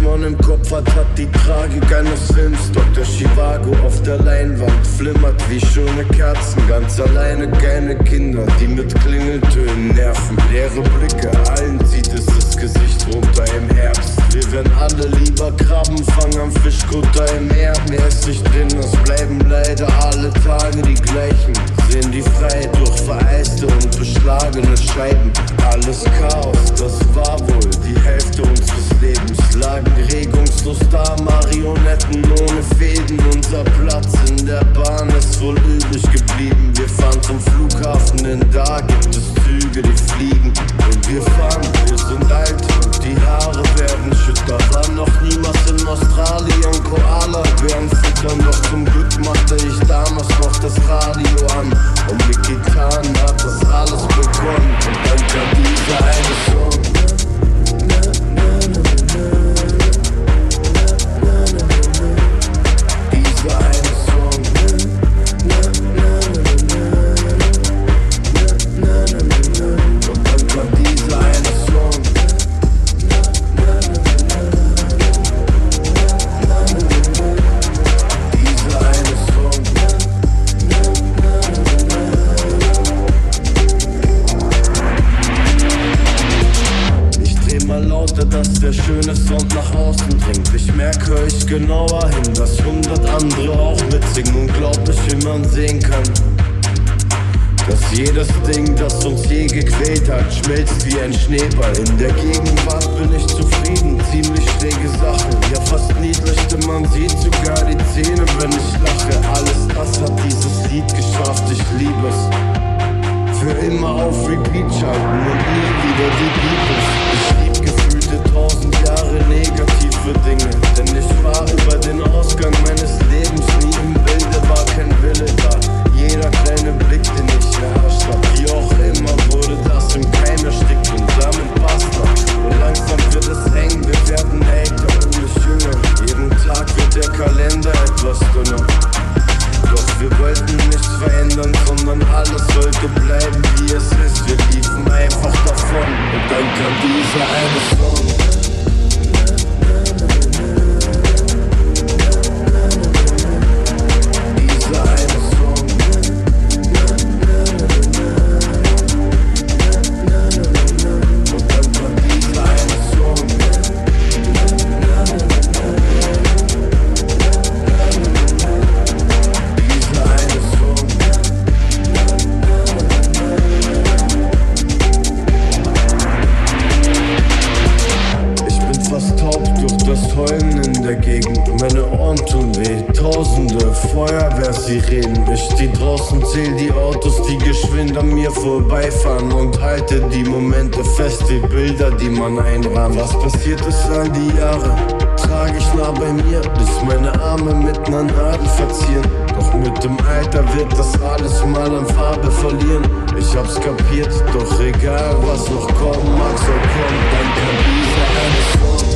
Mann im Kopf hat, hat die Tragik eines Films. Dr. Chivago auf der Leinwand flimmert wie schöne Kerzen. Ganz alleine keine Kinder, die mit Klingeltönen nerven. Leere Blicke, allen sieht es das Gesicht runter im Herbst. Wir werden alle lieber Krabben fangen am Fischkutter im Meer. Mehr ist nicht drin, es bleiben leider alle Tage die gleichen. Sehen die Freiheit durch vereiste und beschlagene Scheiben. Alles Chaos, das war wohl die Hälfte unseres Lebens lagen regungslos da, Marionetten ohne Fäden. Unser Platz in der Bahn ist wohl übrig geblieben. Wir fahren zum Flughafen, denn da gibt es Züge, die fliegen. Und wir fahren, wir sind alt und die Haare werden schütter. War noch niemals in Australien, Koala werden füttern. Doch zum Glück machte ich damals noch das Radio an. Und mit Gitarren hat das alles begonnen. Und dann kam dieser eine Song. Je gequält hat, schmilzt wie ein Schneeball. In der Gegenwart bin ich zufrieden, ziemlich schräge Sache. Ja, fast niedlich, denn man sieht sogar die Zähne, wenn ich lache. Alles das hat dieses Lied geschafft, ich liebe es. Für immer auf Repeat schalten und nie wieder die Beatles. Ich lieb gefühlte tausend Jahre negative Dinge, denn ich war über den Ausgang meines Lebens nie im Bilde, war kein Wille da. Jeder kleine Blick, den ich hab, wie auch immer, wurde das im Keim erstickt und damit basta. Und langsam wird es eng, wir werden älter und nicht jünger. Jeden Tag wird der Kalender etwas dünner. Doch wir wollten nichts verändern, sondern alles sollte bleiben, wie es ist. Wir liefen einfach davon und dann kam dieser eine Song. Draußen, zähl die Autos, die geschwind an mir vorbeifahren und halte die Momente fest, wie Bilder, die man einrahmt. Was passiert ist all die Jahre, trage ich nah bei mir, bis meine Arme mit ner Nadel verzieren. Doch mit dem Alter wird das alles mal an Farbe verlieren. Ich hab's kapiert, doch egal was noch kommen mag, soll kommen, dann kann dieser eine Song.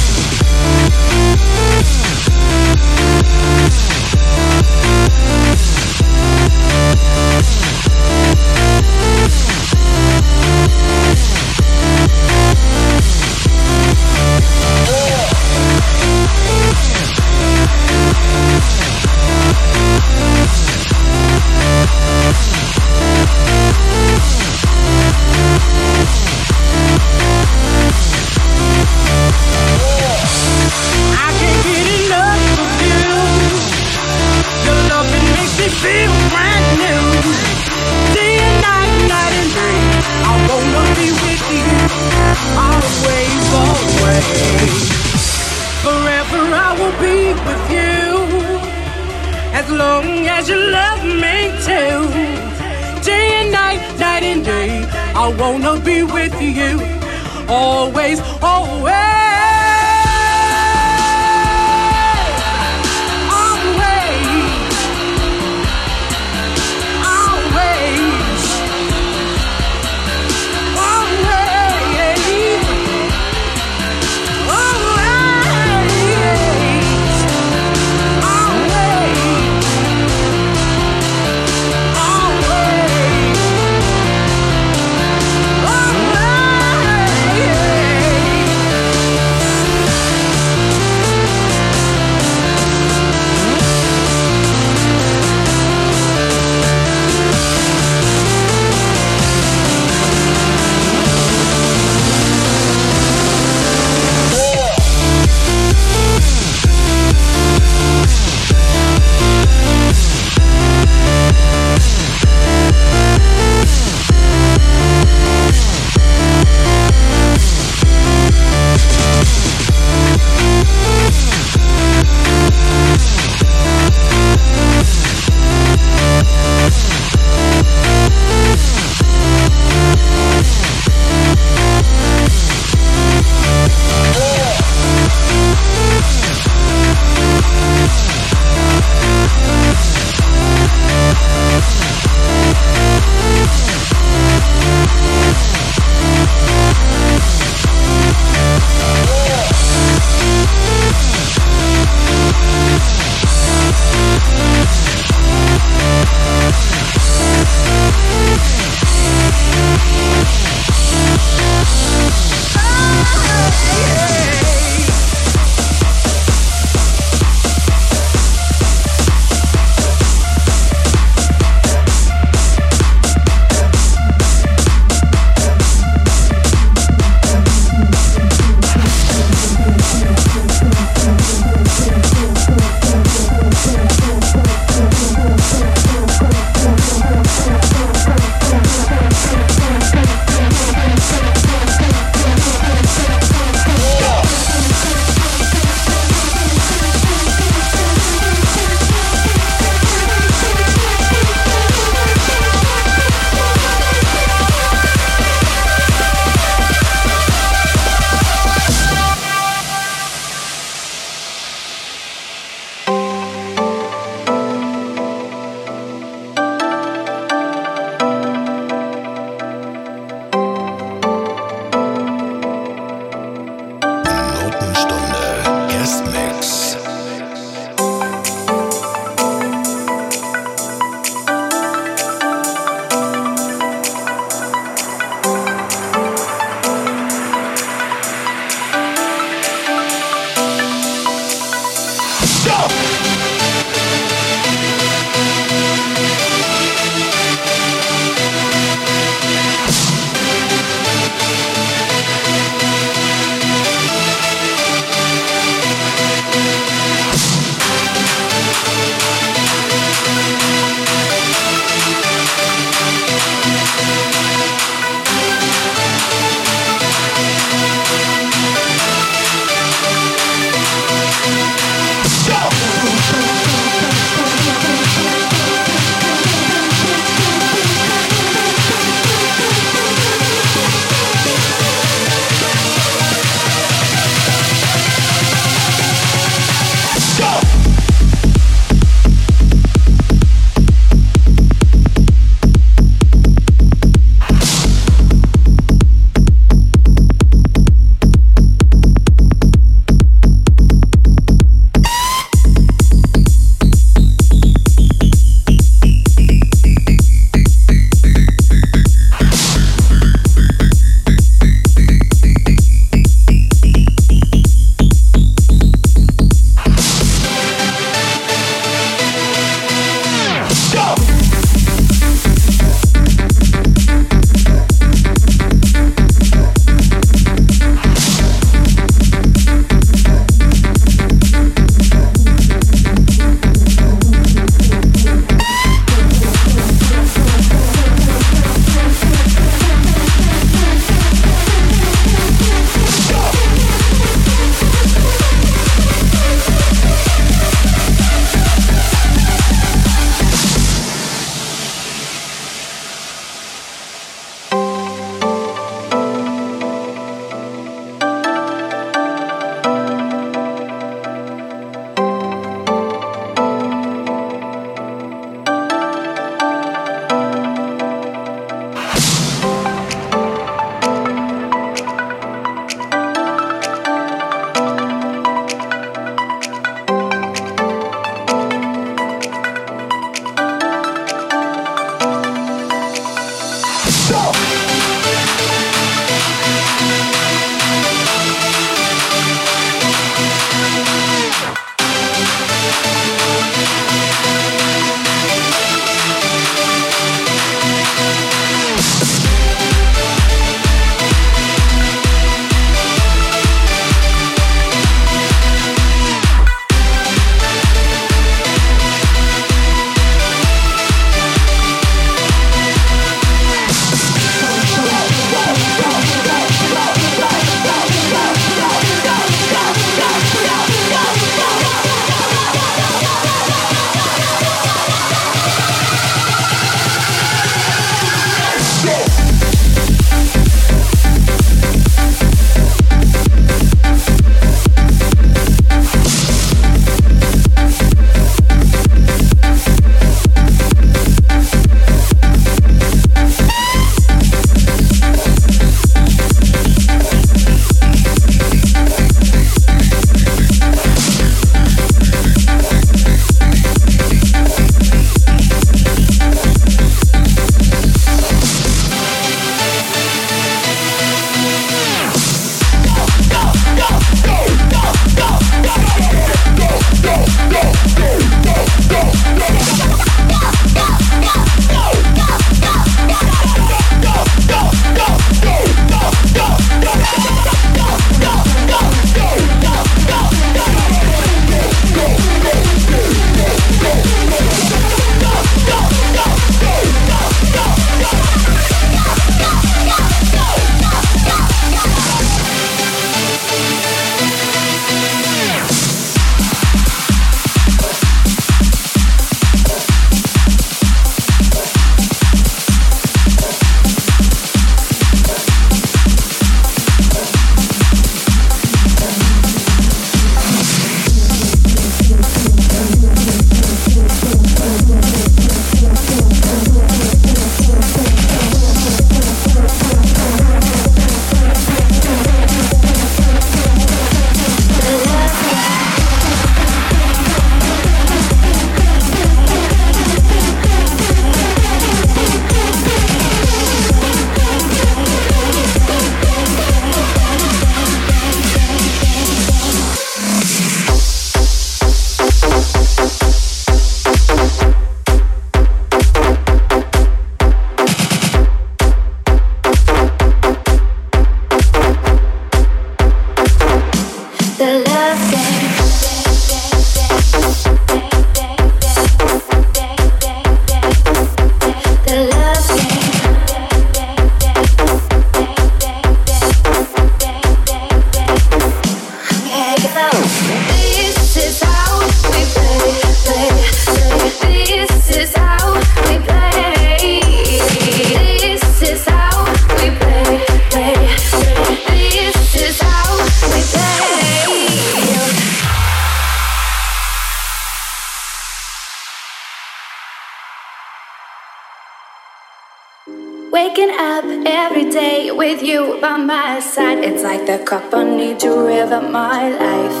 Waking up every day with you by my side. It's like the cup I need to river my life.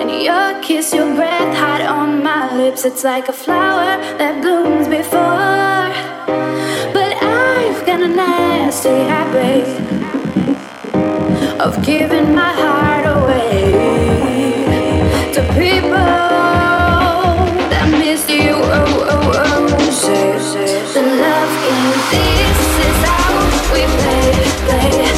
And your kiss, your breath hot on my lips. It's like a flower that blooms before. But I've got a nasty habit of giving my heart away to people that miss you. Oh, oh, oh. Say, the love game. This is how we play, play,